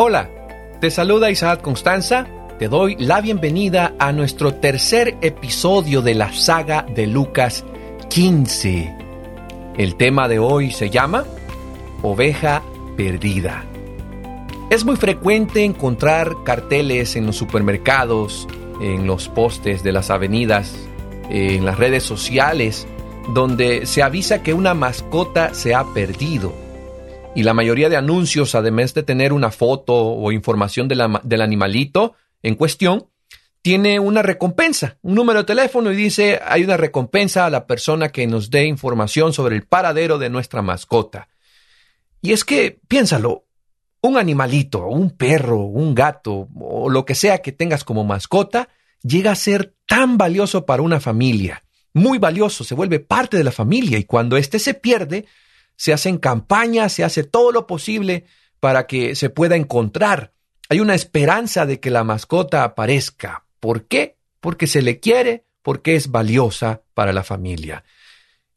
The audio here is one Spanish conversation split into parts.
Hola, te saluda Isaac Constanza. Te doy la bienvenida a nuestro tercer episodio de la saga de Lucas 15. El tema de hoy se llama Oveja Perdida. Es muy frecuente encontrar carteles en los supermercados, en los postes de las avenidas, en las redes sociales, donde se avisa que una mascota se ha perdido. Y la mayoría de anuncios, además de tener una foto o información del animalito en cuestión, tiene una recompensa, un número de teléfono y dice hay una recompensa a la persona que nos dé información sobre el paradero de nuestra mascota. Y es que, piénsalo, un animalito, un perro, un gato o lo que sea que tengas como mascota, llega a ser tan valioso para una familia, muy valioso, se vuelve parte de la familia y cuando éste se pierde, se hacen campañas, se hace todo lo posible para que se pueda encontrar. Hay una esperanza de que la mascota aparezca. ¿Por qué? Porque se le quiere, porque es valiosa para la familia.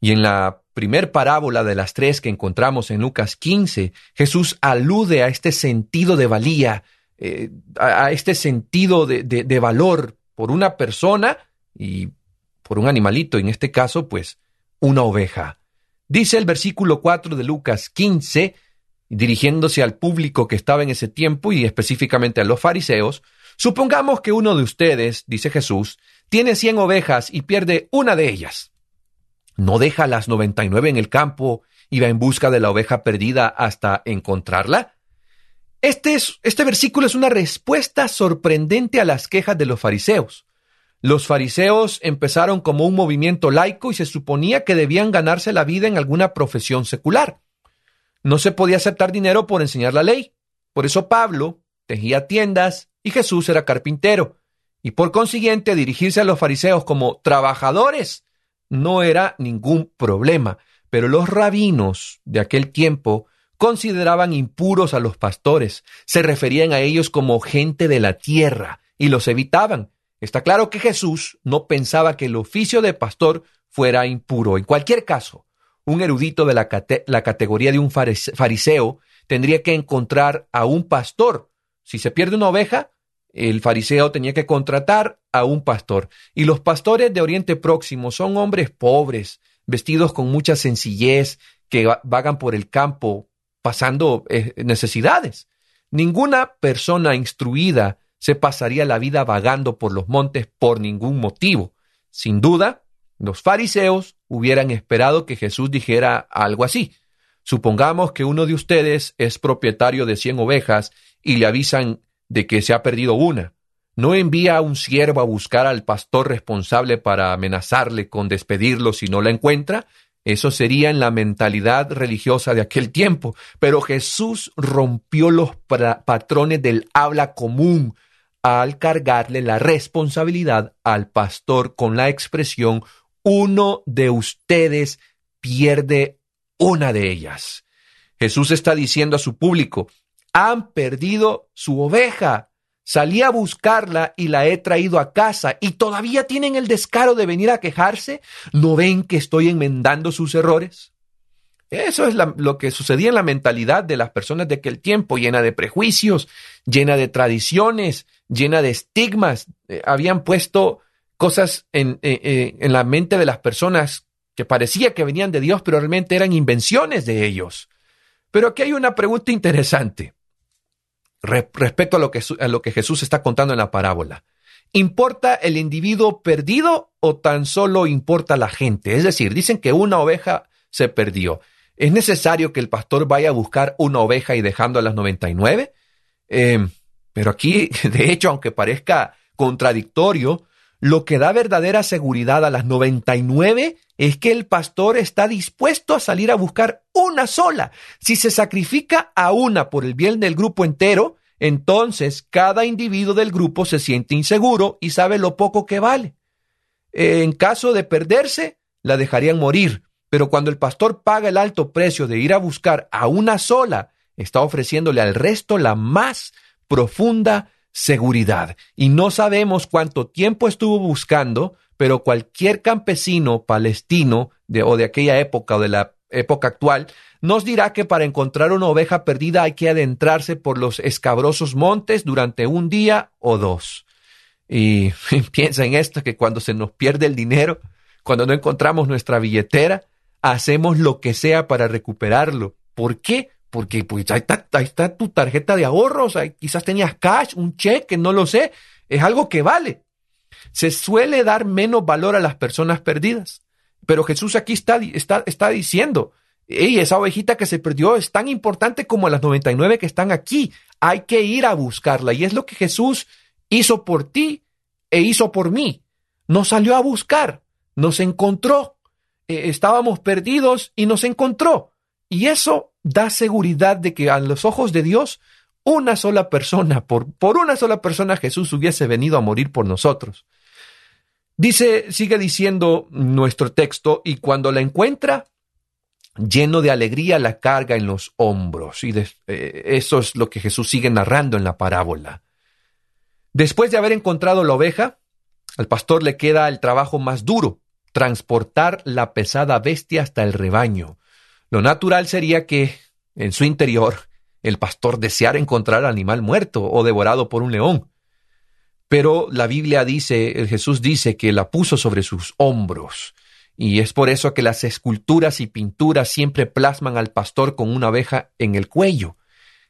Y en la primer parábola de las tres que encontramos en Lucas 15, Jesús alude a este sentido de valía, eh, a, este sentido de, de valor por una persona y por un animalito, en este caso, pues, una oveja. Dice el versículo 4 de Lucas 15, dirigiéndose al público que estaba en ese tiempo y específicamente a los fariseos, supongamos que uno de ustedes, dice Jesús, tiene cien ovejas y pierde una de ellas. ¿No deja las noventa y nueve en el campo y va en busca de la oveja perdida hasta encontrarla? Este, es, este versículo es una respuesta sorprendente a las quejas de los fariseos. Los fariseos empezaron como un movimiento laico y se suponía que debían ganarse la vida en alguna profesión secular. No se podía aceptar dinero por enseñar la ley. Por eso Pablo tejía tiendas y Jesús era carpintero. Y por consiguiente dirigirse a los fariseos como trabajadores no era ningún problema. Pero los rabinos de aquel tiempo consideraban impuros a los pastores, se referían a ellos como gente de la tierra y los evitaban Está claro que Jesús no pensaba que el oficio de pastor fuera impuro. En cualquier caso, un erudito de la, categoría de un fariseo tendría que encontrar a un pastor. Si se pierde una oveja, el fariseo tenía que contratar a un pastor. Y los pastores de Oriente Próximo son hombres pobres, vestidos con mucha sencillez, que vagan por el campo pasando eh, necesidades. Ninguna persona instruida se pasaría la vida vagando por los montes por ningún motivo. Sin duda, los fariseos hubieran esperado que Jesús dijera algo así. Supongamos que uno de ustedes es propietario de cien ovejas y le avisan de que se ha perdido una. ¿No envía a un siervo a buscar al pastor responsable para amenazarle con despedirlo si no la encuentra? Eso sería en la mentalidad religiosa de aquel tiempo. Pero Jesús rompió los patrones del habla común al cargarle la responsabilidad al pastor con la expresión uno de ustedes pierde una de ellas. Jesús está diciendo a su público, han perdido su oveja. Salí a buscarla y la he traído a casa y todavía tienen el descaro de venir a quejarse. ¿No ven que estoy enmendando sus errores? Eso es lo que sucedía en la mentalidad de las personas de aquel tiempo, llena de prejuicios, llena de tradiciones, llena de estigmas. Eh, habían puesto cosas en, eh, eh, en, la mente de las personas que parecía que venían de Dios, pero realmente eran invenciones de ellos. Pero aquí hay una pregunta interesante respecto a lo, que, a lo que Jesús está contando en la parábola. ¿Importa el individuo perdido o tan solo importa la gente? Es decir, dicen que una oveja se perdió. ¿Es necesario que el pastor vaya a buscar una oveja y dejando a las 99? Eh, pero aquí, de hecho, aunque parezca contradictorio, lo que da verdadera seguridad a las 99 es que el pastor está dispuesto a salir a buscar una sola. Si se sacrifica a una por el bien del grupo entero, entonces cada individuo del grupo se siente inseguro y sabe lo poco que vale. En caso de perderse, la dejarían morir, pero cuando el pastor paga el alto precio de ir a buscar a una sola, está ofreciéndole al resto la más profunda seguridad. Y no sabemos cuánto tiempo estuvo buscando, pero cualquier campesino palestino de, o de aquella época o de la época actual, nos dirá que para encontrar una oveja perdida hay que adentrarse por los escabrosos montes durante un día o dos. Y piensa en esto, que cuando se nos pierde el dinero, cuando no encontramos nuestra billetera, hacemos lo que sea para recuperarlo. ¿Por qué? Porque pues, ahí, está, tu tarjeta de ahorros, quizás tenías cash, un cheque, no lo sé. Es algo que vale. Se suele dar menos valor a las personas perdidas. Pero Jesús aquí está, está, está diciendo, hey, esa ovejita que se perdió es tan importante como las 99 que están aquí. Hay que ir a buscarla. Y es lo que Jesús hizo por ti e hizo por mí. Nos salió a buscar, nos encontró. Eh, estábamos perdidos y nos encontró. Y eso da seguridad de que a los ojos de Dios, una sola persona, por, por una sola persona Jesús hubiese venido a morir por nosotros. Dice, sigue diciendo nuestro texto, y cuando la encuentra, lleno de alegría la carga en los hombros. Y eh, eso es lo que Jesús sigue narrando en la parábola. Después de haber encontrado la oveja, al pastor le queda el trabajo más duro, transportar la pesada bestia hasta el rebaño. Lo natural sería que, en su interior, el pastor deseara encontrar al animal muerto o devorado por un león. Pero la Biblia dice, Jesús dice que la puso sobre sus hombros. Y es por eso que las esculturas y pinturas siempre plasman al pastor con una abeja en el cuello.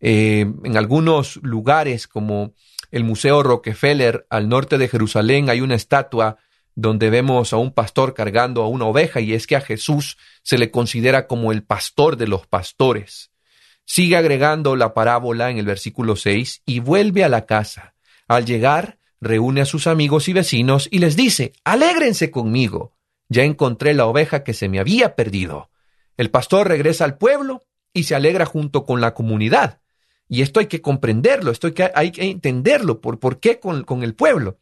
Eh, en algunos lugares, como el Museo Rockefeller al norte de Jerusalén, hay una estatua donde vemos a un pastor cargando a una oveja, y es que a Jesús se le considera como el pastor de los pastores. Sigue agregando la parábola en el versículo 6 y vuelve a la casa. Al llegar, reúne a sus amigos y vecinos y les dice, Alégrense conmigo, ya encontré la oveja que se me había perdido. El pastor regresa al pueblo y se alegra junto con la comunidad. Y esto hay que comprenderlo, esto hay que, hay que entenderlo, por, por qué con, con el pueblo.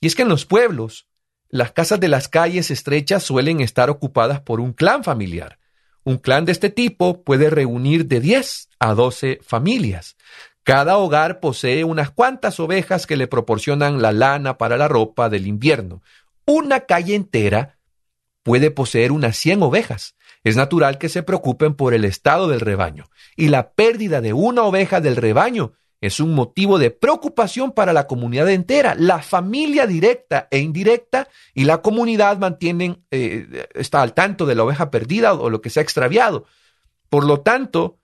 Y es que en los pueblos, las casas de las calles estrechas suelen estar ocupadas por un clan familiar. Un clan de este tipo puede reunir de 10 a 12 familias. Cada hogar posee unas cuantas ovejas que le proporcionan la lana para la ropa del invierno. Una calle entera puede poseer unas 100 ovejas. Es natural que se preocupen por el estado del rebaño. Y la pérdida de una oveja del rebaño es un motivo de preocupación para la comunidad entera. La familia directa e indirecta y la comunidad mantienen, eh, está al tanto de la oveja perdida o lo que se ha extraviado. Por lo tanto,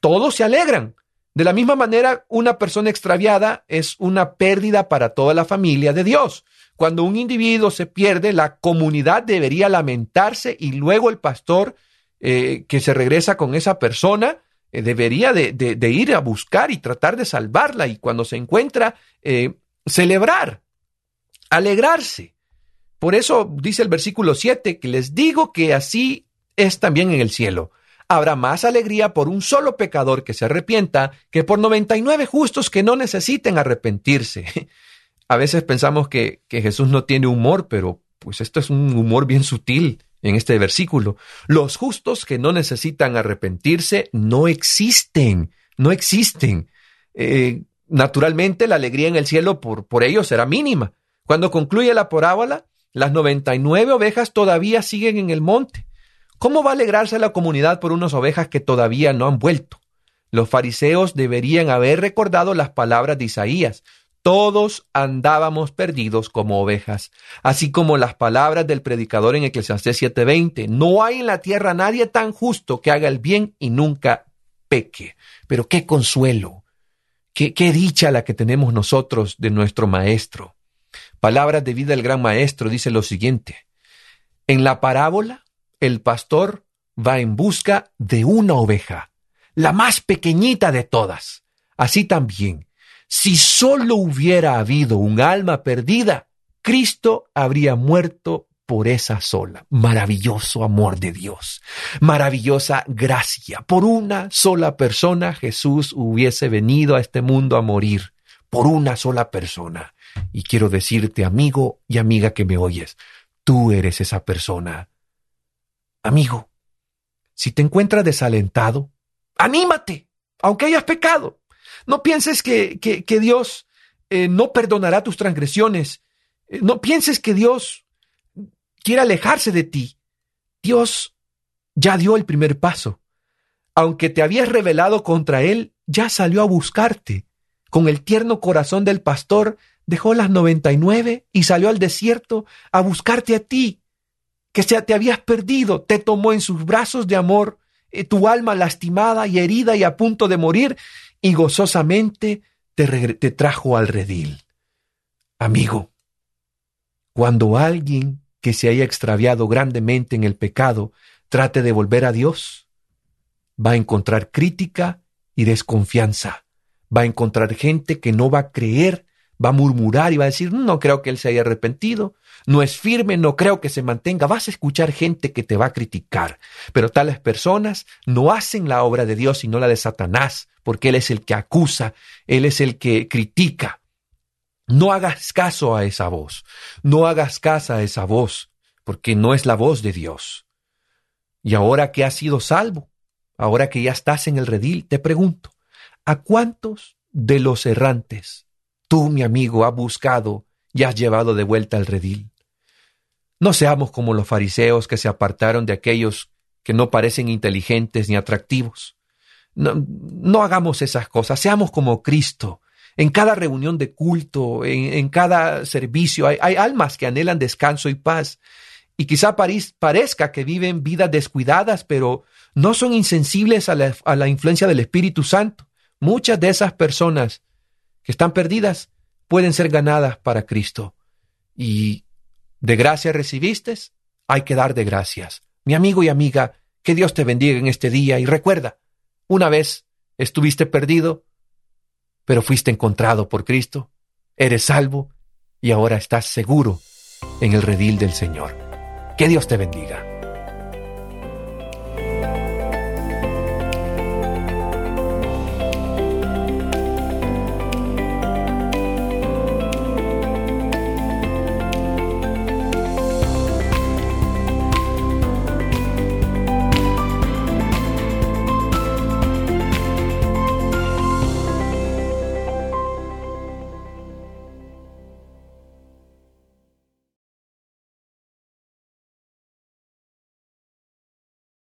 todos se alegran de la misma manera, una persona extraviada es una pérdida para toda la familia de Dios. Cuando un individuo se pierde, la comunidad debería lamentarse y luego el pastor eh, que se regresa con esa persona eh, debería de, ir a buscar y tratar de salvarla y cuando se encuentra, eh, celebrar, alegrarse. Por eso dice el versículo 7 que les digo que así es también en el cielo habrá más alegría por un solo pecador que se arrepienta que por 99 justos que no necesiten arrepentirse. A veces pensamos que, que Jesús no tiene humor, pero pues esto es un humor bien sutil en este versículo. Los justos que no necesitan arrepentirse no existen, no existen. Eh, naturalmente la alegría en el cielo por, por ellos será mínima. Cuando concluye la parábola, las 99 ovejas todavía siguen en el monte. ¿Cómo va a alegrarse la comunidad por unas ovejas que todavía no han vuelto? Los fariseos deberían haber recordado las palabras de Isaías. Todos andábamos perdidos como ovejas, así como las palabras del predicador en Eclesiastés 7:20. No hay en la tierra nadie tan justo que haga el bien y nunca peque. Pero qué consuelo, qué, qué dicha la que tenemos nosotros de nuestro Maestro. Palabras de vida del gran Maestro dice lo siguiente. En la parábola el pastor va en busca de una oveja, la más pequeñita de todas. Así también, si solo hubiera habido un alma perdida, Cristo habría muerto por esa sola. Maravilloso amor de Dios, maravillosa gracia. Por una sola persona Jesús hubiese venido a este mundo a morir, por una sola persona. Y quiero decirte, amigo y amiga que me oyes, tú eres esa persona. Amigo, si te encuentras desalentado, anímate, aunque hayas pecado. No pienses que, que, Dios eh, no perdonará tus transgresiones. no pienses que Dios quiere alejarse de ti. Dios ya dio el primer paso. Aunque te habías rebelado contra él, ya salió a buscarte. Con el tierno corazón del pastor, dejó las noventa y nueve y salió al desierto a buscarte a ti, que te habías perdido, te tomó en sus brazos de amor, eh, tu alma lastimada y herida y a punto de morir, y gozosamente te, trajo al redil. Amigo, cuando alguien que se haya extraviado grandemente en el pecado trate de volver a Dios, va a encontrar crítica y desconfianza. Va a encontrar gente que no va a creer, va a murmurar y va a decir, no creo que él se haya arrepentido, no es firme, no creo que se mantenga. Vas a escuchar gente que te va a criticar. Pero tales personas no hacen la obra de Dios sino la de Satanás, porque Él es el que acusa, Él es el que critica. No hagas caso a esa voz, no hagas caso a esa voz, porque no es la voz de Dios. Y ahora que has sido salvo, ahora que ya estás en el redil, te pregunto, ¿a cuántos de los errantes tú, mi amigo, has buscado y has llevado de vuelta al redil? No seamos como los fariseos que se apartaron de aquellos que no parecen inteligentes ni atractivos. No, hagamos esas cosas, seamos como Cristo. En cada reunión de culto, en, cada servicio, hay, almas que anhelan descanso y paz. Y quizá parezca que viven vidas descuidadas, pero no son insensibles a la, a la influencia del Espíritu Santo. Muchas de esas personas que están perdidas pueden ser ganadas para Cristo. Y de gracia recibiste, hay que dar de gracias. Mi amigo y amiga, que Dios te bendiga en este día y recuerda, una vez estuviste perdido, pero fuiste encontrado por Cristo, eres salvo y ahora estás seguro en el redil del Señor. Que Dios te bendiga.